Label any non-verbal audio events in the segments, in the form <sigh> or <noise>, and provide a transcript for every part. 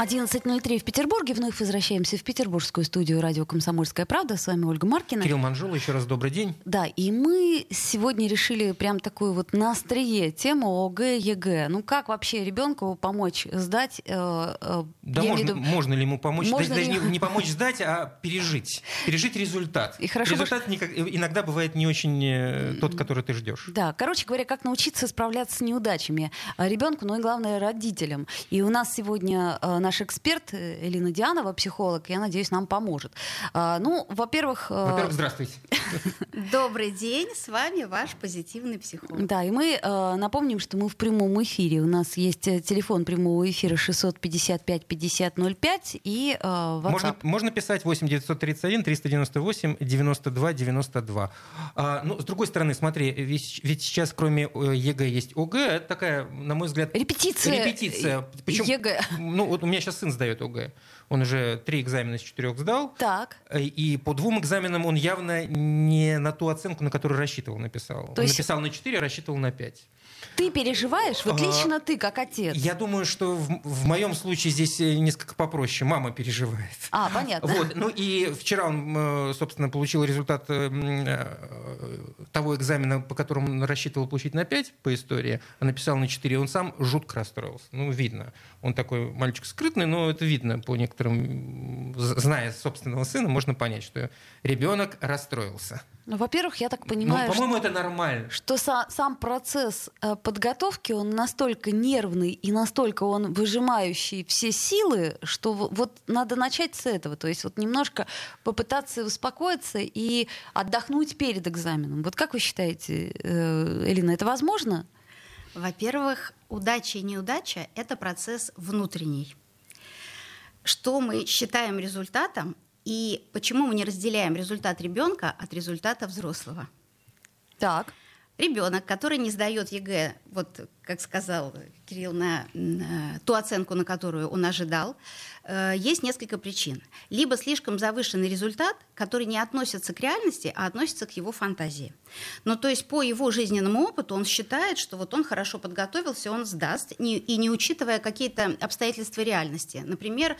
11.03 в Петербурге. Вновь возвращаемся в петербургскую студию радио «Комсомольская правда». С вами Ольга Маркина. Кирилл Манжула, еще раз добрый день. Да, и мы сегодня решили прям такую вот на острие тему ОГЭ, ЕГЭ. Ну как вообще ребенку помочь сдать? Э, э, да можно, виду... можно ли ему помочь? Можно даже ли... не, не помочь сдать, а пережить. Пережить результат. И хорошо, результат никак, иногда бывает не очень э, тот, который ты ждешь. Да, короче говоря, как научиться справляться с неудачами ребенку, ну и главное родителям. И у нас сегодня э, наш эксперт э, Элина Дианова, психолог, я надеюсь, нам поможет. А, ну, во-первых... Э, во-первых, здравствуйте. <laughs> Добрый день, с вами ваш позитивный психолог. Да, и мы напомним, что мы в прямом эфире. У нас есть телефон прямого эфира 655 5005 и WhatsApp. Можно, можно писать 8 931 398 92 92. А, ну, с другой стороны, смотри, ведь, ведь сейчас кроме ЕГЭ есть ОГЭ. Это такая, на мой взгляд... Репетиция. Репетиция. Причем, ЕГЭ. Ну, вот у меня сейчас сын сдает ОГЭ. Он уже три экзамена из четырех сдал. Так. И по двум экзаменам он явно не на ту оценку, на которую рассчитывал, написал. То он есть... написал на 4, а рассчитывал на 5. Ты переживаешь? Вот лично а, ты, как отец. Я думаю, что в, в моем случае здесь э, несколько попроще. Мама переживает. А, понятно. Вот. Ну и вчера он, э, собственно, получил результат э, того экзамена, по которому он рассчитывал получить на 5 по истории, а написал на 4. Он сам жутко расстроился. Ну, видно. Он такой мальчик скрытный, но это видно по некоторым, зная собственного сына, можно понять, что ребенок расстроился. Ну, во-первых, я так понимаю, ну, по-моему, что, это нормально. Что са- сам процесс э, подготовки, он настолько нервный и настолько он выжимающий все силы, что в- вот надо начать с этого. То есть вот немножко попытаться успокоиться и отдохнуть перед экзаменом. Вот как вы считаете, э, Элина, это возможно? Во-первых, удача и неудача — это процесс внутренний. Что мы считаем результатом и почему мы не разделяем результат ребенка от результата взрослого? Так. Ребенок, который не сдает ЕГЭ, вот как сказал Кирилл, на, ту оценку, на которую он ожидал, э, есть несколько причин. Либо слишком завышенный результат, который не относится к реальности, а относится к его фантазии. Ну, то есть по его жизненному опыту он считает, что вот он хорошо подготовился, он сдаст, и не учитывая какие-то обстоятельства реальности. Например,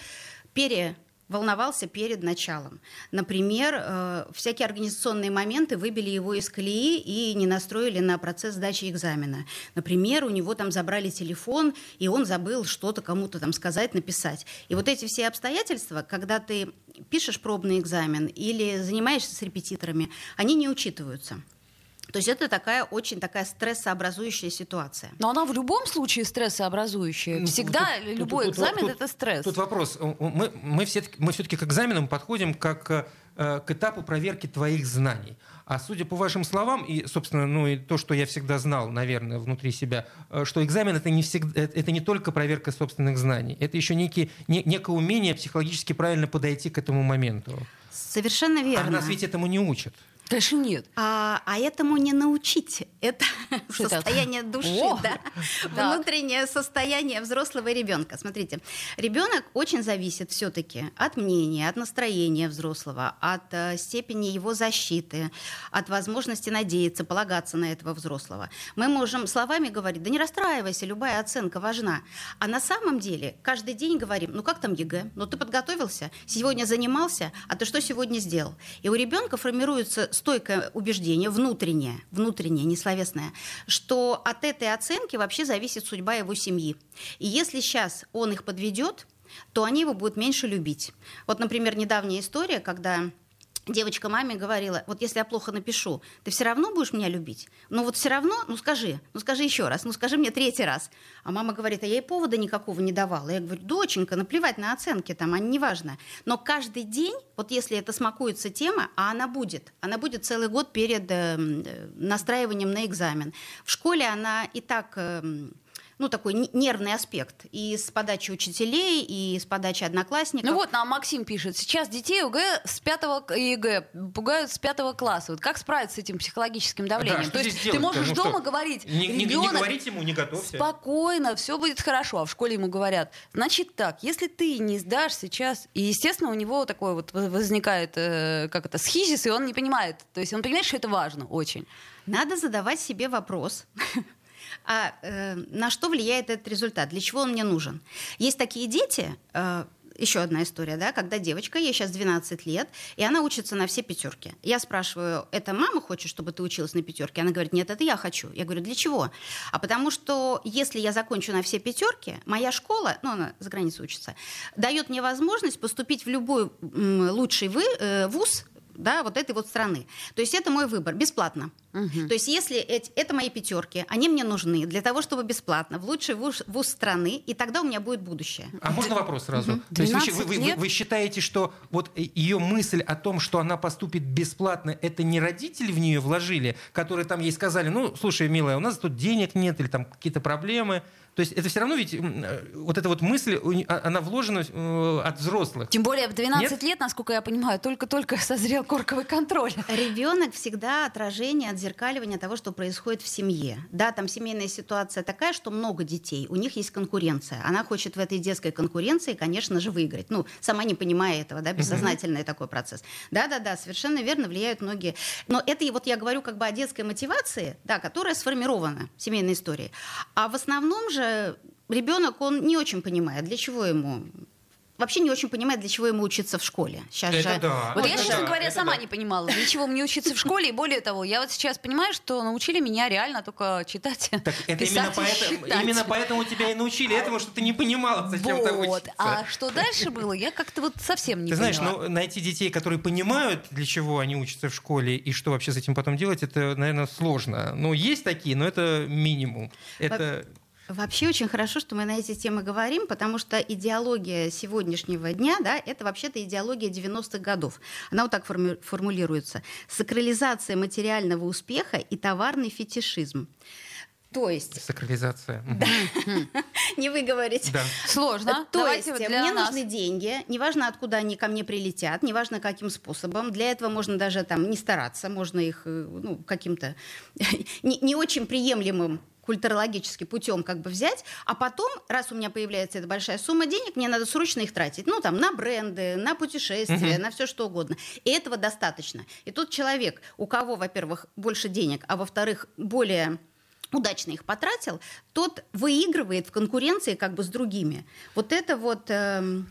пере волновался перед началом. Например, э, всякие организационные моменты выбили его из колеи и не настроили на процесс сдачи экзамена. Например, у него там забрали телефон, и он забыл что-то кому-то там сказать, написать. И вот эти все обстоятельства, когда ты пишешь пробный экзамен или занимаешься с репетиторами, они не учитываются. То есть это такая очень такая стрессообразующая ситуация. Но она в любом случае стрессообразующая. Ну, Всегда тут, любой тут, экзамен тут, это стресс. Тут вопрос. Мы, мы все-таки мы все к экзаменам подходим как э, к этапу проверки твоих знаний. А судя по вашим словам, и, собственно, ну и то, что я всегда знал, наверное, внутри себя, э, что экзамен это не, всегда, э, это не только проверка собственных знаний, это еще некий, не, некое умение психологически правильно подойти к этому моменту. Совершенно верно. А нас ведь этому не учат. Конечно, нет. А, а этому не научить. Это <laughs> Что состояние это? души, О! <laughs> да. Внутреннее состояние взрослого ребенка. Смотрите, ребенок очень зависит все-таки от мнения, от настроения взрослого, от э, степени его защиты, от возможности надеяться, полагаться на этого взрослого. Мы можем словами говорить, да не расстраивайся, любая оценка важна. А на самом деле каждый день говорим, ну как там ЕГЭ? Ну ты подготовился, сегодня занимался, а ты что сегодня сделал? И у ребенка формируется стойкое убеждение, внутреннее, внутреннее, не словесное, что от этой оценки вообще зависит судьба его семьи. И если сейчас он их подведет, то они его будут меньше любить. Вот, например, недавняя история, когда девочка маме говорила, вот если я плохо напишу, ты все равно будешь меня любить? Ну вот все равно, ну скажи, ну скажи еще раз, ну скажи мне третий раз. А мама говорит, а я ей повода никакого не давала. Я говорю, доченька, наплевать на оценки там, они неважно. Но каждый день, вот если это смакуется тема, а она будет, она будет целый год перед э, настраиванием на экзамен. В школе она и так... Ну, такой нервный аспект и с подачи учителей, и с подачи одноклассников. Ну вот, нам Максим пишет, сейчас детей ОГЭ с пятого ЕГЭ пугают с пятого класса. Вот как справиться с этим психологическим давлением? Да, То есть ты можешь ну, дома что? говорить, не, не, не говорить ему, не готовься. Спокойно, все будет хорошо. А в школе ему говорят, значит так, если ты не сдашь сейчас, и, естественно, у него такой вот возникает, э, как это, схизис, и он не понимает. То есть он понимает, что это важно очень. Надо задавать себе вопрос, а э, на что влияет этот результат, для чего он мне нужен. Есть такие дети, э, еще одна история, да, когда девочка, ей сейчас 12 лет, и она учится на все пятерки. Я спрашиваю, это мама хочет, чтобы ты училась на пятерке? Она говорит, нет, это я хочу. Я говорю, для чего? А потому что если я закончу на все пятерки, моя школа, ну, она за границей учится, дает мне возможность поступить в любой лучший э, вуз да, вот этой вот страны. То есть это мой выбор, бесплатно. Угу. То есть если эти, это мои пятерки, они мне нужны для того, чтобы бесплатно, в лучший вуз, вуз страны, и тогда у меня будет будущее. А можно вопрос сразу? Угу. То есть вы, вы, вы, вы считаете, что вот ее мысль о том, что она поступит бесплатно, это не родители в нее вложили, которые там ей сказали, ну, слушай, милая, у нас тут денег нет или там какие-то проблемы, то есть это все равно ведь э, вот эта вот мысль, а, она вложена э, от взрослых. Тем более в 12 Нет? лет, насколько я понимаю, только-только <laughs> созрел корковый контроль. Ребенок всегда отражение, отзеркаливание того, что происходит в семье. Да, там семейная ситуация такая, что много детей, у них есть конкуренция. Она хочет в этой детской конкуренции, конечно же, выиграть. Ну, сама не понимая этого, да, бессознательный такой процесс. Да-да-да, совершенно верно, влияют многие. Но это вот я говорю как бы о детской мотивации, да, которая сформирована в семейной истории. А в основном же же ребенок, он не очень понимает, для чего ему вообще не очень понимает, для чего ему учиться в школе. Сейчас это же... да. Вот это я, честно да, говоря, сама да. не понимала, для чего мне учиться в школе. И более того, я вот сейчас понимаю, что научили меня реально только читать, так это писать именно поэтому, считать. именно поэтому тебя и научили этому, что ты не понимала, зачем вот. там учиться. А что дальше было, я как-то вот совсем не Ты поняла. знаешь, ну, найти детей, которые понимают, для чего они учатся в школе, и что вообще с этим потом делать, это, наверное, сложно. Ну, есть такие, но это минимум. Это... Вообще очень хорошо, что мы на эти темы говорим, потому что идеология сегодняшнего дня, да, это вообще-то идеология 90-х годов. Она вот так форми- формулируется. Сакрализация материального успеха и товарный фетишизм. То есть... Сакрализация. Да. <laughs> Не вы говорите. Да. Сложно. То Давайте есть мне нас. нужны деньги, неважно, откуда они ко мне прилетят, неважно, каким способом. Для этого можно даже там не стараться, можно их э, ну, каким-то <laughs> не, не очень приемлемым культурологически путем как бы взять, а потом, раз у меня появляется эта большая сумма денег, мне надо срочно их тратить. Ну, там, на бренды, на путешествия, угу. на все что угодно. И этого достаточно. И тут человек, у кого, во-первых, больше денег, а во-вторых, более удачно их потратил, тот выигрывает в конкуренции как бы с другими. Вот это вот... Э.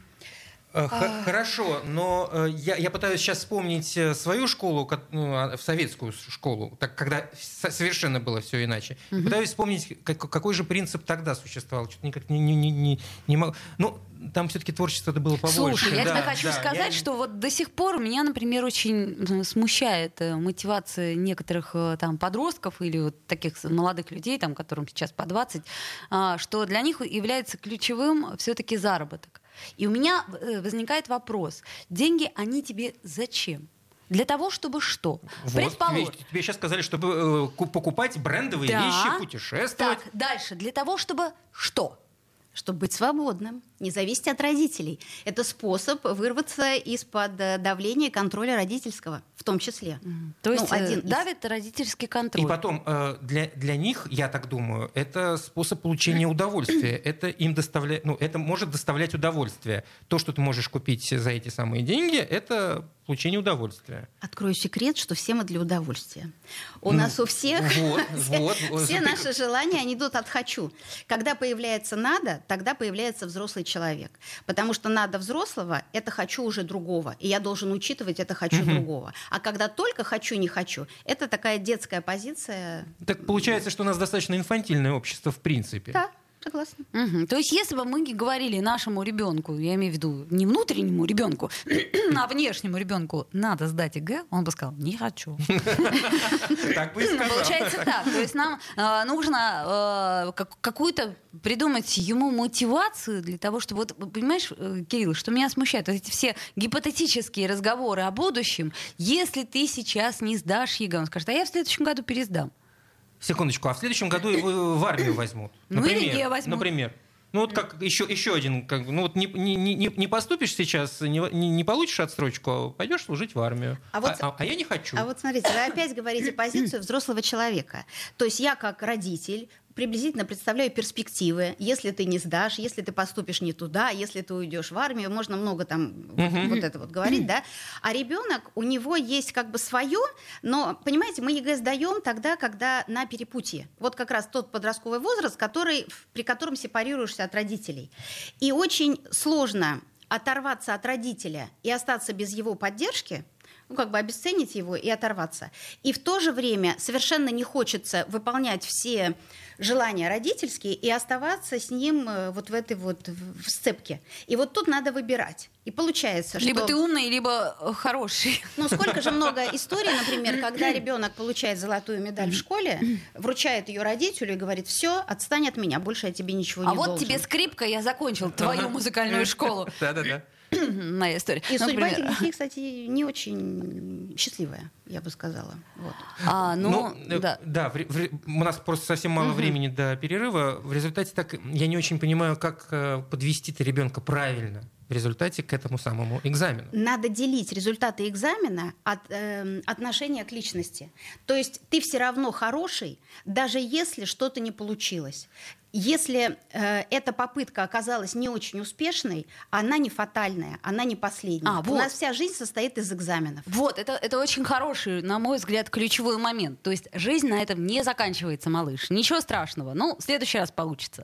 Хорошо, но э, я, я пытаюсь сейчас вспомнить э, свою школу, ну, а, в советскую школу, так, когда совершенно было все иначе. Угу. Пытаюсь вспомнить, как, какой же принцип тогда существовал. Что-то никак не, не, не, не, не могу. Ну, там все-таки творчество это было побольше. Слушай, я да, тебе хочу да, сказать, я... что вот до сих пор меня, например, очень смущает мотивация некоторых там подростков или вот таких молодых людей, там, которым сейчас по 20, а, что для них является ключевым все-таки заработок. И у меня э, возникает вопрос. Деньги, они тебе зачем? Для того, чтобы что? Вот, Предположим. Тебе, тебе сейчас сказали, чтобы э, покупать брендовые да. вещи, путешествовать. Так, дальше. Для того, чтобы что? Чтобы быть свободным не зависеть от родителей. Это способ вырваться из-под э, давления и контроля родительского, в том числе. Mm. То есть ну, один давит из... родительский контроль. И потом, э, для, для них, я так думаю, это способ получения удовольствия. <clears throat> Это им доставляет, ну, это может доставлять удовольствие. То, что ты можешь купить за эти самые деньги, это получение удовольствия. Открою секрет, что все мы для удовольствия. У ну, нас у всех вот, <laughs> вот, все наши желания, они идут от «хочу». Когда появляется «надо», тогда появляется взрослый человек. Потому что надо взрослого, это хочу уже другого. И я должен учитывать это хочу угу. другого. А когда только хочу, не хочу, это такая детская позиция. Так получается, что у нас достаточно инфантильное общество в принципе. Да. Согласна. Угу. То есть, если бы мы говорили нашему ребенку, я имею в виду не внутреннему ребенку, <clears throat> а внешнему ребенку надо сдать ЕГЭ, он бы сказал, не хочу. <laughs> Так бы и сказал. Получается так. То есть нам э, нужно э, какую-то придумать ему мотивацию для того, чтобы... Вот, понимаешь, э, Кирилл, что меня смущает? Вот эти все гипотетические разговоры о будущем. Если ты сейчас не сдашь ЕГЭ, он скажет, а я в следующем году пересдам. Секундочку, а в следующем году его в армию возьмут. Ну или не возьмут. Например. Ну вот как еще, еще один, как, ну вот не, не, не, не поступишь сейчас, не, не, не получишь отстрочку, а пойдешь служить в армию. А, вот, а, а, а я не хочу. А вот смотрите, вы опять говорите позицию взрослого человека. То есть я как родитель приблизительно представляю перспективы. Если ты не сдашь, если ты поступишь не туда, если ты уйдешь в армию, можно много там uh-huh. вот это вот говорить, да. А ребенок, у него есть как бы свое, но, понимаете, мы ЕГЭ сдаем тогда, когда на перепутье. Вот как раз тот подростковый возраст, который, при котором сепарируешься от родителей. И очень сложно оторваться от родителя и остаться без его поддержки, ну, как бы обесценить его и оторваться. И в то же время совершенно не хочется выполнять все желания родительские и оставаться с ним э, вот в этой вот в сцепке. И вот тут надо выбирать. И получается, что... Либо ты умный, либо э, хороший. Ну, сколько же много <laughs> историй, например, когда ребенок получает золотую медаль в школе, вручает ее родителю и говорит, все, отстань от меня, больше я тебе ничего не должен. А вот тебе скрипка, я закончил твою музыкальную школу. <laughs> Да-да-да. <clears throat> моя история. И судьба этих детей, <laughs> кстати, не очень счастливая, я бы сказала. Вот. А, ну, ну э, да. Да, в, в, у нас просто совсем мало угу. времени до перерыва. В результате так я не очень понимаю, как э, подвести-то ребенка правильно в результате к этому самому экзамену. Надо делить результаты экзамена от э, отношения к личности. То есть ты все равно хороший, даже если что-то не получилось. Если э, эта попытка оказалась не очень успешной, она не фатальная, она не последняя. А, вот. У нас вся жизнь состоит из экзаменов. Вот, это, это очень хороший, на мой взгляд, ключевой момент. То есть жизнь на этом не заканчивается, малыш. Ничего страшного. Ну, в следующий раз получится.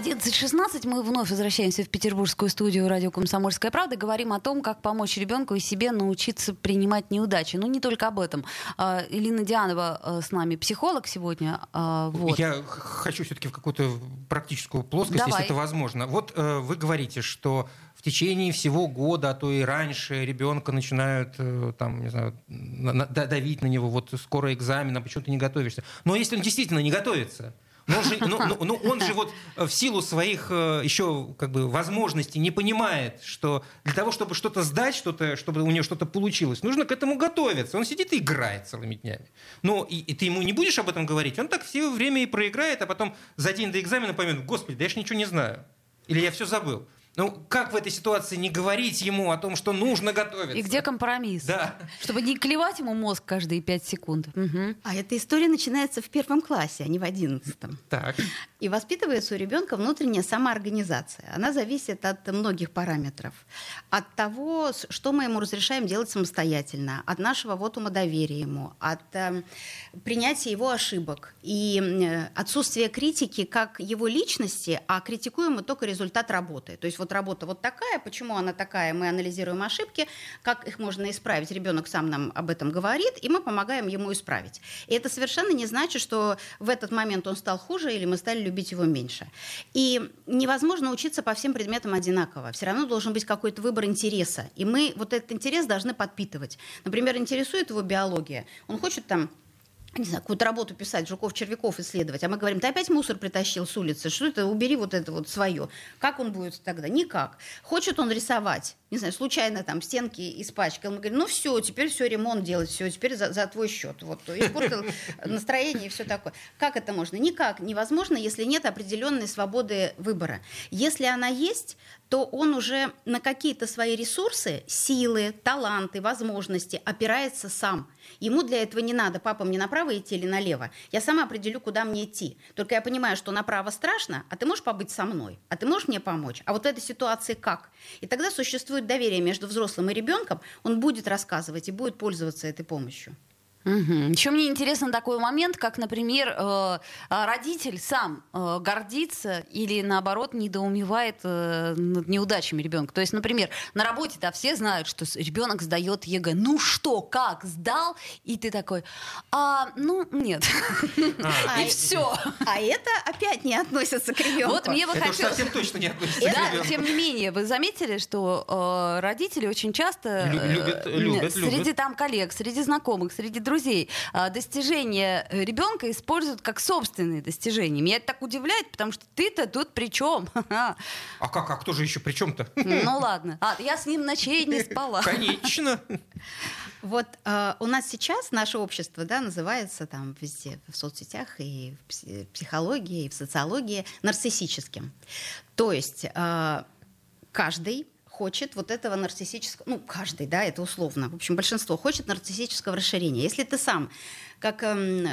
11.16 мы вновь возвращаемся в петербургскую студию радио «Комсомольская правда». Говорим о том, как помочь ребенку и себе научиться принимать неудачи. Ну, не только об этом. А, Илина Дианова э, с нами, психолог сегодня. А, вот. Я хочу все-таки в какую-то практическую плоскость, Давай. если это возможно. Вот э, вы говорите, что в течение всего года, а то и раньше ребенка начинают э, там, не знаю, давить на него, вот скоро экзамен, а почему ты не готовишься. Но если он действительно не готовится, но он же, ну, ну, ну, он же вот в силу своих э, еще как бы возможностей не понимает, что для того, чтобы что-то сдать, что-то, чтобы у него что-то получилось, нужно к этому готовиться. Он сидит и играет целыми днями. Но и, и ты ему не будешь об этом говорить, он так все время и проиграет, а потом за день до экзамена поймет, господи, да я же ничего не знаю. Или я все забыл. Ну, как в этой ситуации не говорить ему о том, что нужно готовиться? И где компромисс? Да. Чтобы не клевать ему мозг каждые пять секунд. Угу. А эта история начинается в первом классе, а не в одиннадцатом. Так. И воспитывается у ребенка внутренняя самоорганизация. Она зависит от многих параметров. От того, что мы ему разрешаем делать самостоятельно, от нашего вот ума доверия ему, от э, принятия его ошибок и э, отсутствия критики как его личности, а критикуем мы только результат работы. То есть вот работа вот такая, почему она такая, мы анализируем ошибки, как их можно исправить. Ребенок сам нам об этом говорит, и мы помогаем ему исправить. И это совершенно не значит, что в этот момент он стал хуже или мы стали любить его меньше. И невозможно учиться по всем предметам одинаково. Все равно должен быть какой-то выбор интереса. И мы вот этот интерес должны подпитывать. Например, интересует его биология. Он хочет там не знаю, какую-то работу писать, жуков-червяков исследовать, а мы говорим, ты опять мусор притащил с улицы, что это, убери вот это вот свое. Как он будет тогда? Никак. Хочет он рисовать, не знаю, случайно там стенки испачкал, мы говорим, ну все, теперь все ремонт делать, все, теперь за, за твой счет. Вот, испортил <laughs> настроение и все такое. Как это можно? Никак. Невозможно, если нет определенной свободы выбора. Если она есть, то он уже на какие-то свои ресурсы, силы, таланты, возможности опирается сам. Ему для этого не надо, папа, мне направо идти или налево. Я сама определю, куда мне идти. Только я понимаю, что направо страшно, а ты можешь побыть со мной, а ты можешь мне помочь. А вот этой ситуации как? И тогда существует доверие между взрослым и ребенком, он будет рассказывать и будет пользоваться этой помощью. Угу. Еще мне интересен такой момент, как, например, э, родитель сам э, гордится или, наоборот, недоумевает э, над неудачами ребенка. То есть, например, на работе да, все знают, что ребенок сдает ЕГЭ. Ну что, как, сдал? И ты такой, а, ну, нет. <laughs> А, и все. А это опять не относится к ребенку. Вот мне бы хотелось... совсем точно не относится Да, тем не менее, вы заметили, что родители очень часто... Любят, любят, Среди там коллег, среди знакомых, среди друзей а, достижения ребенка используют как собственные достижения. Меня это так удивляет, потому что ты-то тут при чем? А как? А кто же еще при чем-то? <laughs> Ну ладно. А, я с ним ночей не спала. <laughs> <laughs> Конечно. Вот э, у нас сейчас наше общество, да, называется там везде, в соцсетях и в психологии, и в социологии нарциссическим. То есть э, каждый хочет вот этого нарциссического, ну, каждый, да, это условно, в общем, большинство хочет нарциссического расширения. Если ты сам, как эм,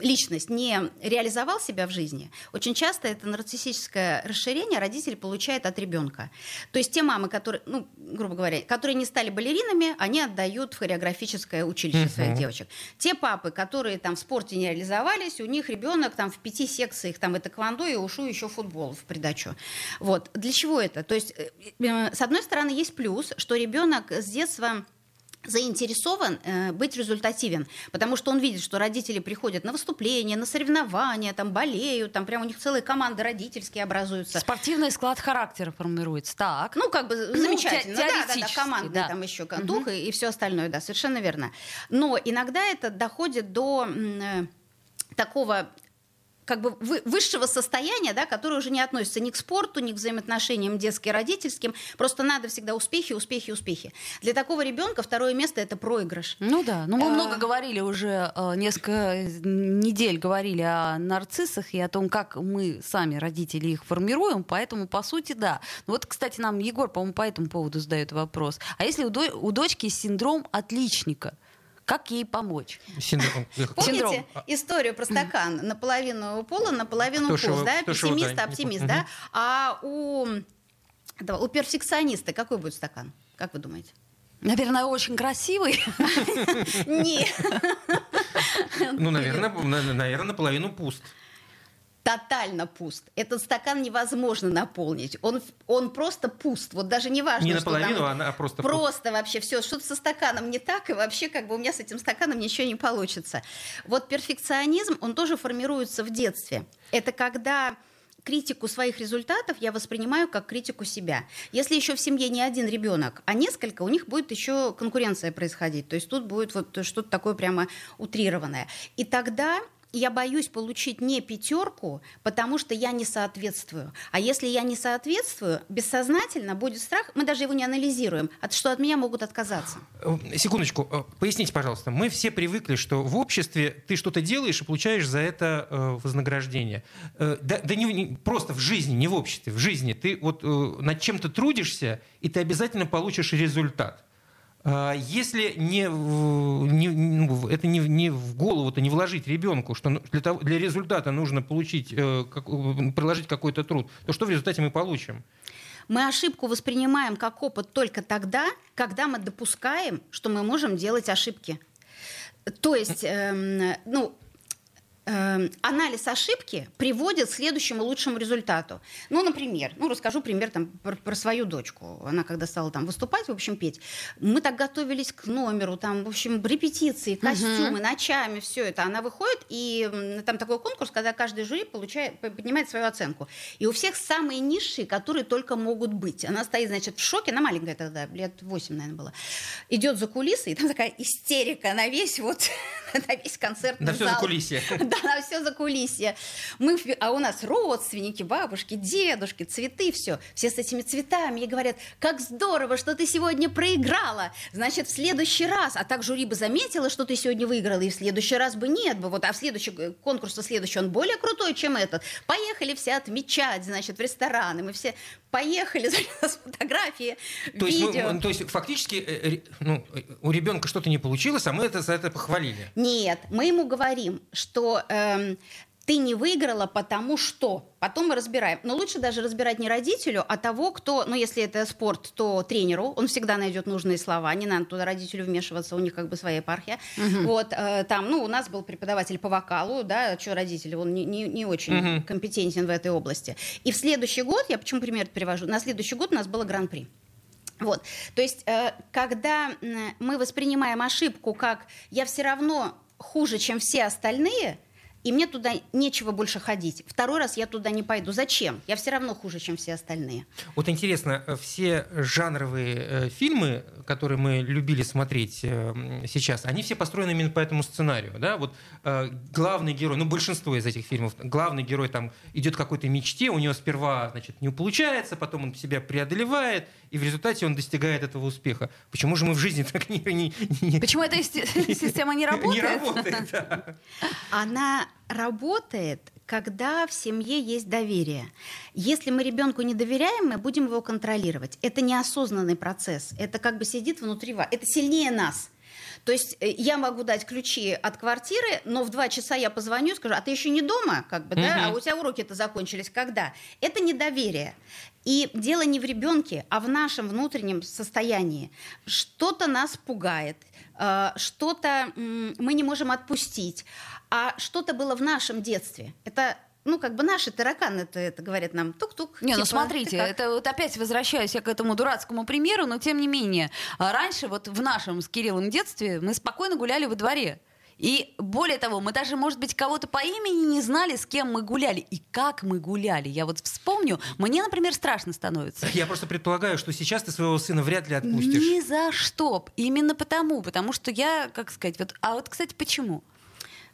личность не реализовал себя в жизни, очень часто это нарциссическое расширение родители получают от ребенка. То есть те мамы, которые, ну, грубо говоря, которые не стали балеринами, они отдают в хореографическое училище uh-huh. своих девочек. Те папы, которые там в спорте не реализовались, у них ребенок там в пяти секциях там это квандо и ушу еще футбол в придачу. Вот. Для чего это? То есть, э, э, с одной стороны, есть плюс, что ребенок с детства заинтересован э, быть результативен, потому что он видит, что родители приходят на выступления, на соревнования, там болеют, там прям у них целые команды родительские образуются. Спортивный склад характера формируется, так? Ну, как бы ну, замечательно, да, да, да, командный да. там еще дух угу. и, и все остальное, да, совершенно верно. Но иногда это доходит до э, такого как бы высшего состояния, да, которое уже не относится ни к спорту, ни к взаимоотношениям детско-родительским. Просто надо всегда успехи, успехи, успехи. Для такого ребенка второе место это проигрыш. Ну да, ну мы а... много говорили уже, э, несколько недель говорили о нарциссах и о том, как мы сами, родители, их формируем, поэтому, по сути, да. Ну вот, кстати, нам Егор, по-моему, по этому поводу задает вопрос. А если у, до- у дочки синдром отличника – как ей помочь? Синдром. Помните Синдром. историю про стакан? Наполовину пола, наполовину пуст, да? Пессимист, да, оптимист, да? А у, да, у перфекциониста какой будет стакан? Как вы думаете? Наверное, очень красивый. <laughs> Нет. Ну, наверное, наверное, наполовину пуст тотально пуст. Этот стакан невозможно наполнить. Он, он просто пуст. Вот даже не важно, не наполовину, там, а просто Просто пуст. вообще все. Что-то со стаканом не так, и вообще как бы у меня с этим стаканом ничего не получится. Вот перфекционизм, он тоже формируется в детстве. Это когда критику своих результатов я воспринимаю как критику себя. Если еще в семье не один ребенок, а несколько, у них будет еще конкуренция происходить. То есть тут будет вот что-то такое прямо утрированное. И тогда я боюсь получить не пятерку, потому что я не соответствую. А если я не соответствую, бессознательно будет страх, мы даже его не анализируем, от, что от меня могут отказаться. Э, секундочку, э, поясните, пожалуйста. Мы все привыкли, что в обществе ты что-то делаешь и получаешь за это э, вознаграждение. Да да не, не, просто в жизни, не в обществе, в жизни. Ты вот над чем-то трудишься, и ты обязательно получишь результат. А, если не, не, ну, это не, не в голову-то не вложить ребенку, что для, того, для результата нужно получить, э, как, приложить какой-то труд, то что в результате мы получим? Мы ошибку воспринимаем как опыт только тогда, когда мы допускаем, что мы можем делать ошибки. То есть, эм, ну, анализ ошибки приводит к следующему лучшему результату. Ну, например, ну, расскажу пример там, про, про свою дочку. Она когда стала там выступать, в общем, петь, мы так готовились к номеру, там, в общем, репетиции, костюмы, uh-huh. ночами, все это. Она выходит, и там такой конкурс, когда каждый жюри получает, поднимает свою оценку. И у всех самые низшие, которые только могут быть. Она стоит, значит, в шоке, она маленькая тогда, лет 8, наверное, была. Идет за кулисы, и там такая истерика на весь вот, <laughs> <laughs> на весь концертный на зал. На все за кулисье. <laughs> Да, на все за кулисье. Мы, а у нас родственники, бабушки, дедушки, цветы, все. Все с этими цветами. И говорят, как здорово, что ты сегодня проиграла. Значит, в следующий раз. А так жюри бы заметила, что ты сегодня выиграла, и в следующий раз бы нет бы. Вот, а в следующий э, конкурс, следующий, он более крутой, чем этот. Поехали все отмечать, значит, в рестораны. Мы все поехали, <laughs> с фотографии, то видео. Есть мы, то есть фактически э, ну, у ребенка что-то не получилось, а мы это за это похвалили. Нет, мы ему говорим, что э, ты не выиграла, потому что. Потом мы разбираем. Но лучше даже разбирать не родителю, а того, кто, ну, если это спорт, то тренеру. Он всегда найдет нужные слова. Не надо туда родителю вмешиваться, у них как бы своя епархия. Угу. Вот, э, там, ну, у нас был преподаватель по вокалу, да, что родители, он не, не, не очень угу. компетентен в этой области. И в следующий год, я почему пример привожу, на следующий год у нас было гран-при. Вот, то есть, э, когда мы воспринимаем ошибку как «я все равно хуже, чем все остальные», и мне туда нечего больше ходить. Второй раз я туда не пойду. Зачем? Я все равно хуже, чем все остальные. Вот интересно, э, все жанровые э, фильмы, которые мы любили смотреть э, сейчас, они все построены именно по этому сценарию. Да? Вот э, главный герой, ну большинство из этих фильмов, главный герой там идет к какой-то мечте, у него сперва значит, не получается, потом он себя преодолевает, и в результате он достигает этого успеха. Почему же мы в жизни так не... не, не... Почему эта <laughs> система не работает? Не работает, да. Она работает, когда в семье есть доверие. Если мы ребенку не доверяем, мы будем его контролировать. Это неосознанный процесс. Это как бы сидит внутри вас. Это сильнее нас. То есть э, я могу дать ключи от квартиры, но в два часа я позвоню и скажу, а ты еще не дома, как бы, да, а у тебя уроки-то закончились когда? Это недоверие. И дело не в ребенке, а в нашем внутреннем состоянии. Что-то нас пугает, э, что-то мы не можем отпустить, а что-то было в нашем детстве. Это ну, как бы наши тараканы это, это говорят нам тук-тук. Не, ну, типа, ну смотрите, это вот опять возвращаюсь я к этому дурацкому примеру, но тем не менее, а раньше вот в нашем с Кириллом детстве мы спокойно гуляли во дворе. И более того, мы даже, может быть, кого-то по имени не знали, с кем мы гуляли и как мы гуляли. Я вот вспомню, мне, например, страшно становится. Я просто предполагаю, что сейчас ты своего сына вряд ли отпустишь. Ни за что. Именно потому. Потому что я, как сказать, вот, а вот, кстати, почему?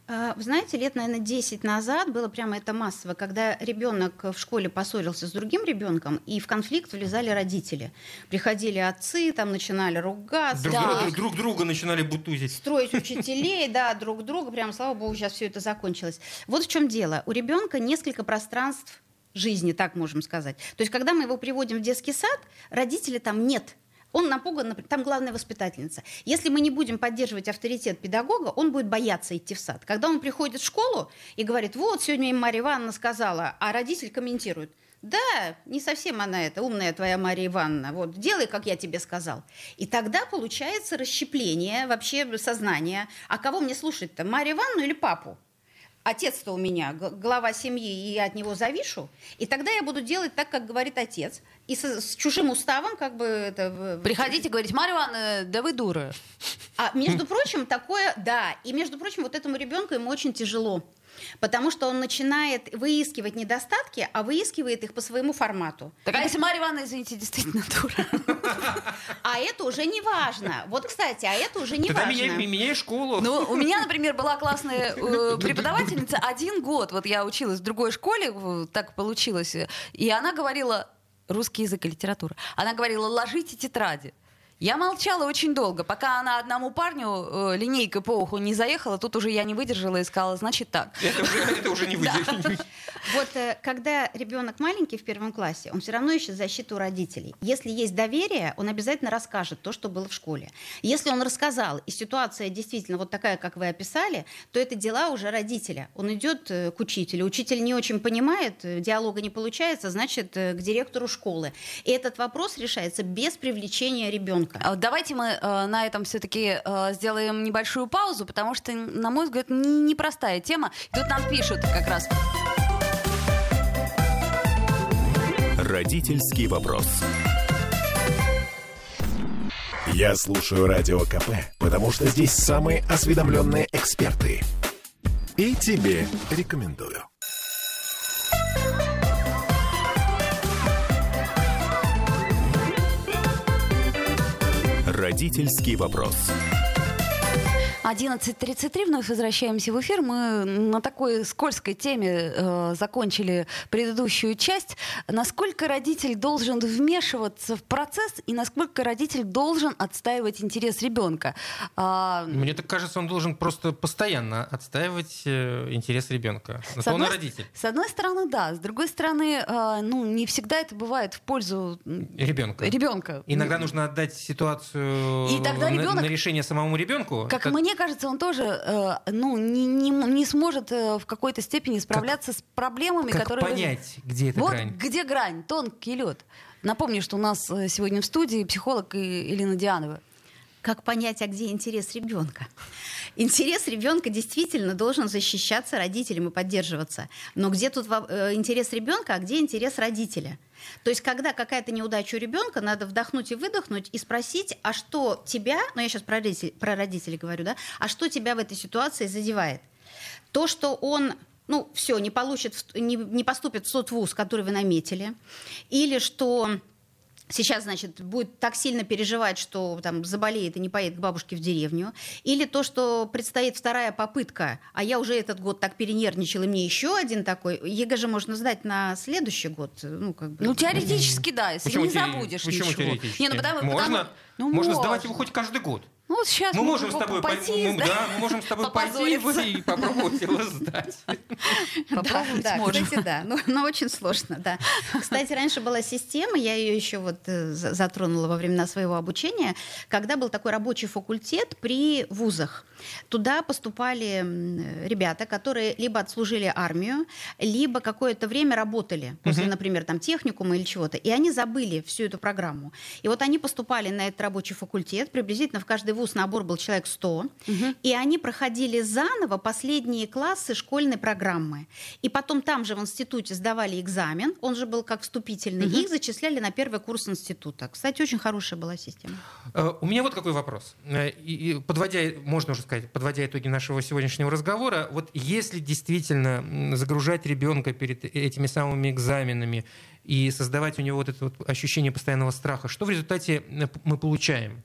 А, вы знаете, лет, наверное, 10 назад было прямо это массово, когда ребенок в школе поссорился с другим ребенком, и в конфликт влезали родители. Приходили отцы, там начинали ругаться. Друг, да. друг, друг друга начинали бутузить. Строить <laughs> учителей, да, друг друга. Прям, слава богу, сейчас все это закончилось. Вот в чем дело. У ребенка несколько пространств жизни, так можем сказать. То есть, когда мы его приводим в детский сад, родители там нет он напуган, там главная воспитательница. Если мы не будем поддерживать авторитет педагога, он будет бояться идти в сад. Когда он приходит в школу и говорит, вот, сегодня им Марья Ивановна сказала, а родитель комментирует, да, не совсем она это, умная твоя Мария Ивановна, вот, делай, как я тебе сказал. И тогда получается расщепление вообще сознания. А кого мне слушать-то, Марию Ивановну или папу? Отец-то у меня глава семьи, и я от него завишу, и тогда я буду делать так, как говорит отец, и с, с чужим уставом как бы это... Приходите говорить, Марья Ивановна, да вы дура. А между прочим, такое, да, и между прочим, вот этому ребенку ему очень тяжело. Потому что он начинает выискивать недостатки, а выискивает их по своему формату. Так а если Марья Ивановна, извините, действительно дура? А это уже не важно. Вот, кстати, а это уже не важно. Тогда меняй школу. Ну, у меня, например, была классная э, преподавательница один год. Вот я училась в другой школе, так получилось. И она говорила, русский язык и литература. Она говорила, ложите тетради. Я молчала очень долго, пока она одному парню э, линейкой по уху не заехала, тут уже я не выдержала и сказала, значит так. Это уже, это уже не <laughs> выдержать. <laughs> Вот э, когда ребенок маленький в первом классе, он все равно ищет защиту родителей. Если есть доверие, он обязательно расскажет то, что было в школе. Если он рассказал, и ситуация действительно вот такая, как вы описали, то это дела уже родителя. Он идет э, к учителю. Учитель не очень понимает, э, диалога не получается, значит, к директору школы. И этот вопрос решается без привлечения ребенка ребенка. А давайте мы э, на этом все-таки э, сделаем небольшую паузу, потому что, на мой взгляд, непростая тема. И тут нам пишут как раз. Родительский вопрос. Я слушаю радио КП, потому что здесь самые осведомленные эксперты. И тебе рекомендую. Родительский вопрос. 11.33, вновь возвращаемся в эфир. Мы на такой скользкой теме э, закончили предыдущую часть. Насколько родитель должен вмешиваться в процесс и насколько родитель должен отстаивать интерес ребенка? А... Мне так кажется, он должен просто постоянно отстаивать э, интерес ребенка. С одной, родитель. С одной стороны, да. С другой стороны, э, ну, не всегда это бывает в пользу ребенка. ребенка. Иногда нужно отдать ситуацию и тогда ребенок, на, на решение самому ребенку. Как так... мне мне кажется, он тоже э, ну, не, не, не сможет э, в какой-то степени справляться как, с проблемами, как которые... понять, где эта вот грань? где грань, тонкий лед. Напомню, что у нас э, сегодня в студии психолог Елена Дианова. Как понять, а где интерес ребенка? Интерес ребенка действительно должен защищаться родителям и поддерживаться. Но где тут э, интерес ребенка, а где интерес родителя? То есть, когда какая-то неудача у ребенка, надо вдохнуть и выдохнуть и спросить, а что тебя, ну я сейчас про родителей, про родителей говорю, да, а что тебя в этой ситуации задевает? То, что он ну, все, не получит, не, не поступит в тот вуз, который вы наметили, или что сейчас, значит, будет так сильно переживать, что там заболеет и не поедет к бабушке в деревню, или то, что предстоит вторая попытка, а я уже этот год так перенервничал, и мне еще один такой, ЕГЭ же можно сдать на следующий год, ну, как бы. Ну, теоретически, да, если Почему не забудешь Почему ничего. теоретически? Не, ну, потому, можно, потому... Ну, можно можно сдавать его хоть каждый год. Ну, вот сейчас мы можем с тобой пойти, мы, да, мы можем с тобой пойти и попробовать его сдать. Попробовать да. Кстати, да, но, но очень сложно, да. Кстати, раньше была система, я ее еще вот э, затронула во времена своего обучения, когда был такой рабочий факультет при вузах. Туда поступали ребята, которые либо отслужили армию, либо какое-то время работали после, например, там техникума или чего-то, и они забыли всю эту программу. И вот они поступали на этот рабочий факультет, приблизительно в каждый вуз набор был человек 100, угу. и они проходили заново последние классы школьной программы. И потом там же в институте сдавали экзамен, он же был как вступительный, угу. и их зачисляли на первый курс института. Кстати, очень хорошая была система. Э, у меня вот какой вопрос. Э, и, подводя, можно уже сказать, подводя итоги нашего сегодняшнего разговора, вот если действительно загружать ребенка перед этими самыми экзаменами и создавать у него вот это вот ощущение постоянного страха, что в результате э, мы получаем?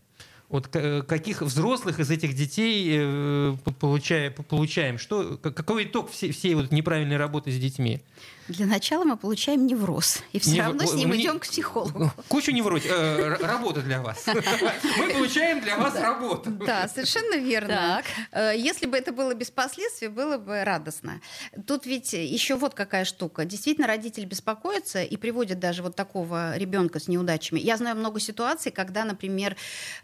Вот каких взрослых из этих детей э, получаем, получаем? Что, какой итог всей, всей вот неправильной работы с детьми? Для начала мы получаем невроз, и все Нев... равно с ним идем к психологу. <laughs> Кучу невроз. Э, работа для вас. <laughs> Мы получаем для вас работу. Да, совершенно верно. Э, если бы это было без последствий, было бы радостно. Тут ведь еще вот какая штука. Действительно, родитель беспокоится и приводит даже вот такого ребенка с неудачами. Я знаю много ситуаций, когда, например,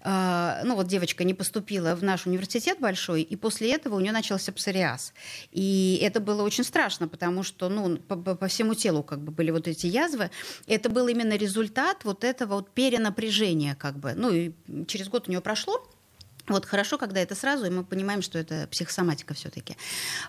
э, ну вот девочка не поступила в наш университет большой, и после этого у нее начался псориаз. И это было очень страшно, потому что, ну, по всему телу как бы были вот эти язвы. Это был именно результат вот этого вот перенапряжения как бы. Ну и через год у него прошло, вот хорошо, когда это сразу, и мы понимаем, что это психосоматика все-таки.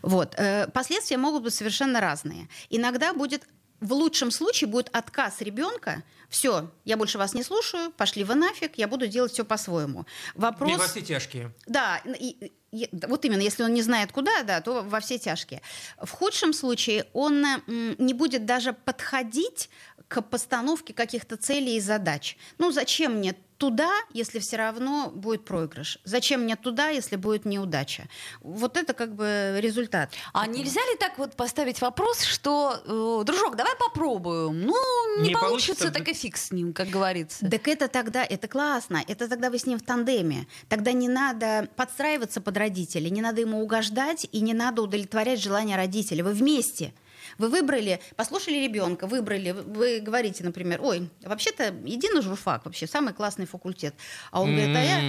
Вот. Э, последствия могут быть совершенно разные. Иногда будет в лучшем случае будет отказ ребенка. Все, я больше вас не слушаю, пошли вы нафиг, я буду делать все по-своему. Вопрос. И во все тяжкие. Да, и, и, вот именно, если он не знает куда, да, то во все тяжкие. В худшем случае он не будет даже подходить к постановке каких-то целей и задач. Ну, зачем мне туда, если все равно будет проигрыш? Зачем мне туда, если будет неудача? Вот это как бы результат. А такого. нельзя ли так вот поставить вопрос, что, э, дружок, давай попробуем. Ну, не, не получится, получится, так и фиг с ним, как говорится. Так это тогда, это классно, это тогда вы с ним в тандеме. Тогда не надо подстраиваться под родителей, не надо ему угождать и не надо удовлетворять желания родителей. Вы вместе. Вы выбрали, послушали ребенка, выбрали, вы говорите, например, ой, вообще-то иди на журфак, вообще самый классный факультет. А он говорит, а я...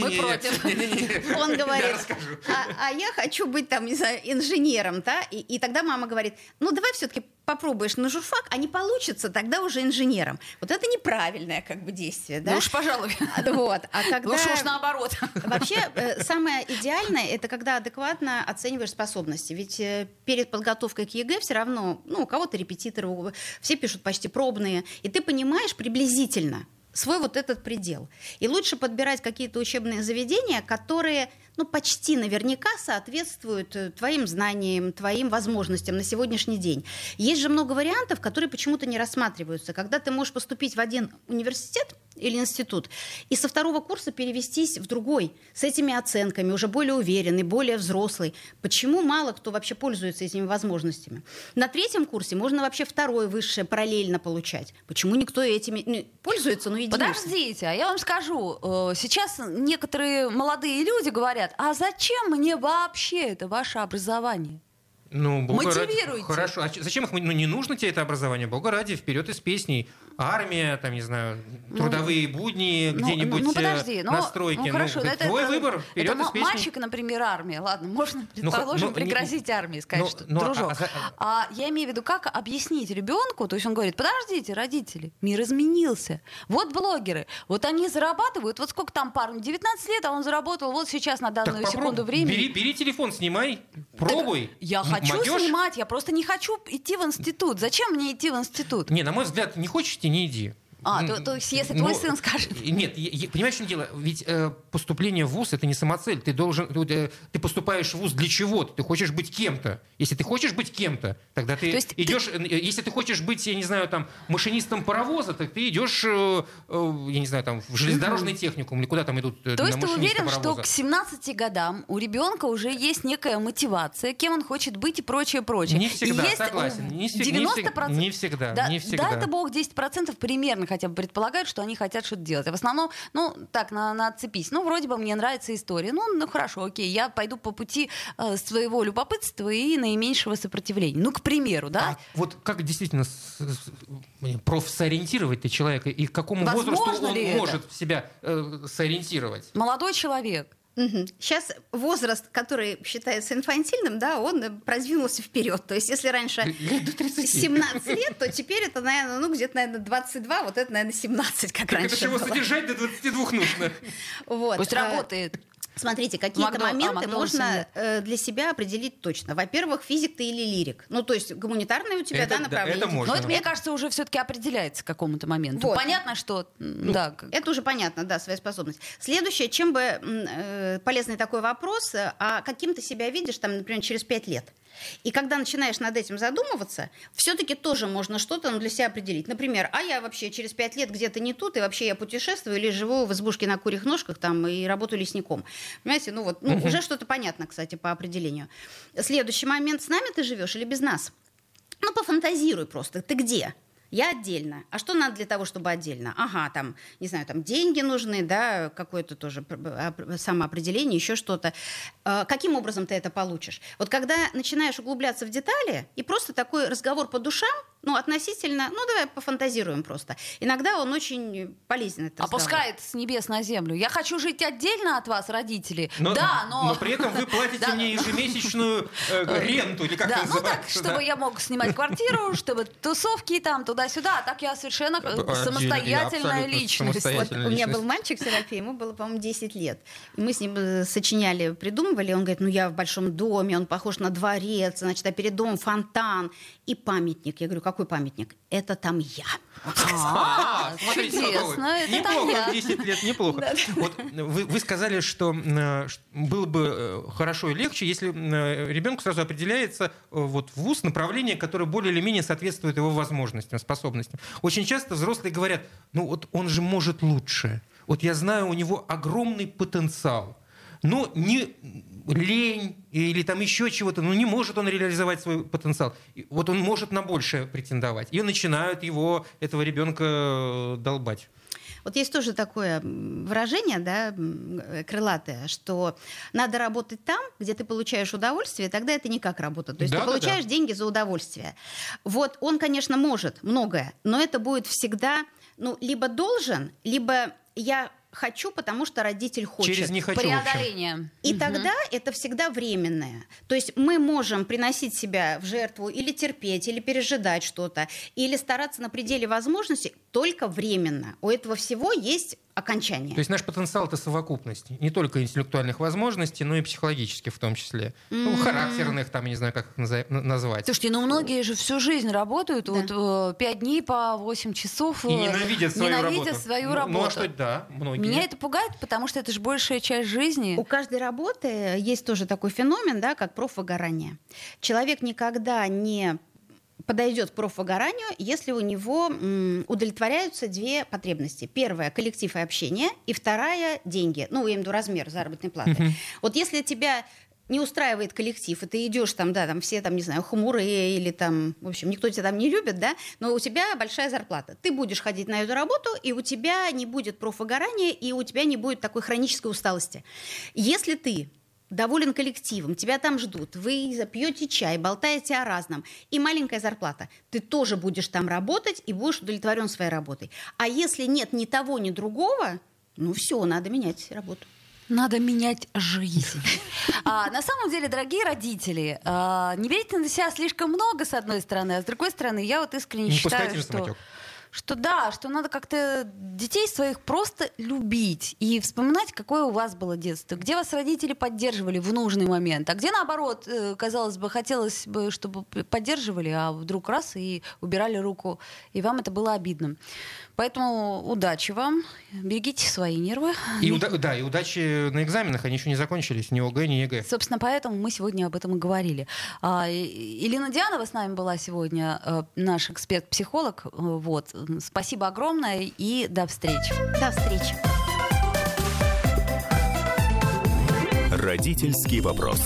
Мы против. Он говорит, а я хочу быть там, не знаю, инженером, да? И тогда мама говорит, ну давай все-таки попробуешь на журфак, а не получится, тогда уже инженером. Вот это неправильное как бы действие, да? Ну уж, пожалуй. Вот. А когда... Лучше уж наоборот. Вообще, э, самое идеальное, это когда адекватно оцениваешь способности. Ведь э, перед подготовкой к ЕГЭ все равно, ну, у кого-то репетиторы, все пишут почти пробные, и ты понимаешь приблизительно, свой вот этот предел. И лучше подбирать какие-то учебные заведения, которые ну, почти наверняка соответствуют э, твоим знаниям, твоим возможностям на сегодняшний день. Есть же много вариантов, которые почему-то не рассматриваются. Когда ты можешь поступить в один университет или институт и со второго курса перевестись в другой с этими оценками, уже более уверенный, более взрослый. Почему мало кто вообще пользуется этими возможностями? На третьем курсе можно вообще второе высшее параллельно получать. Почему никто этими не пользуется, но единожды? Подождите, а я вам скажу, э, сейчас некоторые молодые люди говорят, говорят, а зачем мне вообще это ваше образование? Ну, Бога Мотивируйте. Ради. Хорошо. А зачем их? Ну, не нужно тебе это образование? Бога ради, вперед из песней. Армия, там, не знаю, ну, трудовые ну, будни, ну, где-нибудь ну, подожди, на стройке. Ну, хорошо, ну, это, твой это, выбор, вперед это из песней. мальчик, например, армия. Ладно, можно, предположим, ну, пригрозить не, армии, сказать, ну, что, ну, дружок. А, а, а я имею в виду, как объяснить ребенку, то есть он говорит, подождите, родители, мир изменился. Вот блогеры, вот они зарабатывают, вот сколько там парню, 19 лет, а он заработал вот сейчас на данную так, секунду времени. Бери, бери телефон, снимай, пробуй. Так, я хочу Могешь? снимать, я просто не хочу идти в институт. Зачем мне идти в институт? Не, на мой взгляд, не хочешь идти, не иди. А, то, то есть если твой Но, сын скажет... Нет, я, понимаешь, что дело? Ведь э, поступление в ВУЗ — это не самоцель. Ты, должен, ты, ты поступаешь в ВУЗ для чего-то. Ты хочешь быть кем-то. Если ты хочешь быть кем-то, тогда ты есть идешь... Ты... Э, если ты хочешь быть, я не знаю, там, машинистом паровоза, так ты идешь, э, э, я не знаю, там, в железнодорожный техникум или куда там идут э, То есть ты уверен, паровоза. что к 17 годам у ребенка уже есть некая мотивация, кем он хочет быть и прочее, прочее. Не всегда, есть согласен. Не, 90%... не всегда. Да, не всегда. Да, это бог 10% примерно хотя бы предполагают, что они хотят что-то делать. А в основном, ну, так, на, на отцепись. Ну, вроде бы мне нравится история. Ну, ну хорошо, окей, я пойду по пути э, своего любопытства и наименьшего сопротивления. Ну, к примеру, да? А вот как действительно с, с, профсориентировать ты человека и к какому Возможно возрасту он это? может себя э, сориентировать? Молодой человек Угу. Сейчас возраст, который считается инфантильным, да, он продвинулся вперед. То есть, если раньше 17 лет, то теперь это, наверное, ну, где-то, наверное, 22, вот это, наверное, 17, как так раньше. Это чего содержать до 22 нужно. Вот. Пусть работает. Смотрите, какие-то моменты а, можно э, для себя определить точно. Во-первых, физик ты или лирик. Ну, то есть гуманитарное у тебя, это, да, направление. Да, это можно. Но это, мне кажется, уже все-таки определяется к какому-то моменту. Вот. Понятно, что... Ну, да. Это уже понятно, да, своя способность. Следующее, чем бы э, полезный такой вопрос, а каким ты себя видишь, там, например, через пять лет? И когда начинаешь над этим задумываться, все-таки тоже можно что-то ну, для себя определить. Например, а я вообще через пять лет где-то не тут, и вообще я путешествую или живу в избушке на курьих ножках там, и работаю лесником. Понимаете, ну вот, ну, угу. уже что-то понятно, кстати, по определению. Следующий момент, с нами ты живешь или без нас? Ну, пофантазируй просто, ты где? Я отдельно. А что надо для того, чтобы отдельно? Ага, там, не знаю, там деньги нужны, да, какое-то тоже самоопределение, еще что-то. А, каким образом ты это получишь? Вот когда начинаешь углубляться в детали, и просто такой разговор по душам, ну, относительно, ну, давай пофантазируем просто. Иногда он очень полезен. Этот Опускает разговор. с небес на землю. Я хочу жить отдельно от вас, родители. Но, да, но... Но при этом вы платите мне ежемесячную э, ренту, или как да, ну так, чтобы я мог снимать квартиру, чтобы тусовки там туда-сюда. А так я совершенно самостоятельная личность. У меня был мальчик Серафим, ему было, по-моему, 10 лет. Мы с ним э, сочиняли, придумывали. Он говорит, ну я в большом доме, он похож на дворец, значит, а перед домом фонтан и памятник. Я говорю, какой памятник? Это там я. А, <laughs> чудесно, это там я. 10 лет, неплохо. Вот вы, вы сказали, что э, было бы хорошо и легче, если ребенку сразу определяется вот в ВУЗ направление, которое более или менее соответствует его возможностям, способностям. Очень часто взрослые говорят, ну вот он же может лучше. Вот я знаю, у него огромный потенциал. Но не лень или там еще чего-то, но не может он реализовать свой потенциал. Вот он может на большее претендовать. И начинают его, этого ребенка, долбать. Вот есть тоже такое выражение, да, крылатое, что надо работать там, где ты получаешь удовольствие, тогда это не как работа. То есть да, ты получаешь да. деньги за удовольствие. Вот он, конечно, может многое, но это будет всегда, ну, либо должен, либо я хочу, потому что родитель хочет. Через не хочу. Преодоление. И угу. тогда это всегда временное. То есть мы можем приносить себя в жертву или терпеть, или пережидать что-то, или стараться на пределе возможностей только временно. У этого всего есть окончание. То есть наш потенциал это совокупность не только интеллектуальных возможностей, но и психологических в том числе. Mm-hmm. Ну, характерных, там, я не знаю, как их назвать. Слушайте, ну многие же всю жизнь работают, да. вот э, пять дней по 8 часов. И э, ненавидят свою ненавидят работу. свою ну, работу. Ну, а что, да, многие. Меня это пугает, потому что это же большая часть жизни. У каждой работы есть тоже такой феномен, да, как профвыгорание. Человек никогда не подойдет к профвыгоранию, если у него удовлетворяются две потребности. Первая – коллектив и общение, и вторая – деньги. Ну, я имею в виду размер заработной платы. Uh-huh. Вот если тебя не устраивает коллектив, и ты идешь там, да, там все там, не знаю, хмурые или там, в общем, никто тебя там не любит, да, но у тебя большая зарплата. Ты будешь ходить на эту работу, и у тебя не будет профвыгорания, и у тебя не будет такой хронической усталости. Если ты доволен коллективом, тебя там ждут, вы пьете чай, болтаете о разном, и маленькая зарплата, ты тоже будешь там работать и будешь удовлетворен своей работой. А если нет ни того, ни другого, ну все, надо менять работу. Надо менять жизнь. А, на самом деле, дорогие родители, а, не берите на себя слишком много, с одной стороны, а с другой стороны, я вот искренне не считаю, что... Самотек что да, что надо как-то детей своих просто любить и вспоминать, какое у вас было детство, где вас родители поддерживали в нужный момент, а где наоборот, э, казалось бы, хотелось бы, чтобы поддерживали, а вдруг раз и убирали руку, и вам это было обидно. Поэтому удачи вам, берегите свои нервы. И уда- да, и удачи на экзаменах, они еще не закончились, ни ОГЭ, ни ЕГЭ. Собственно, поэтому мы сегодня об этом и говорили. А, Елена Дианова с нами была сегодня, э, наш эксперт-психолог. Вот. Спасибо огромное и до встречи. До встречи. Родительский вопрос.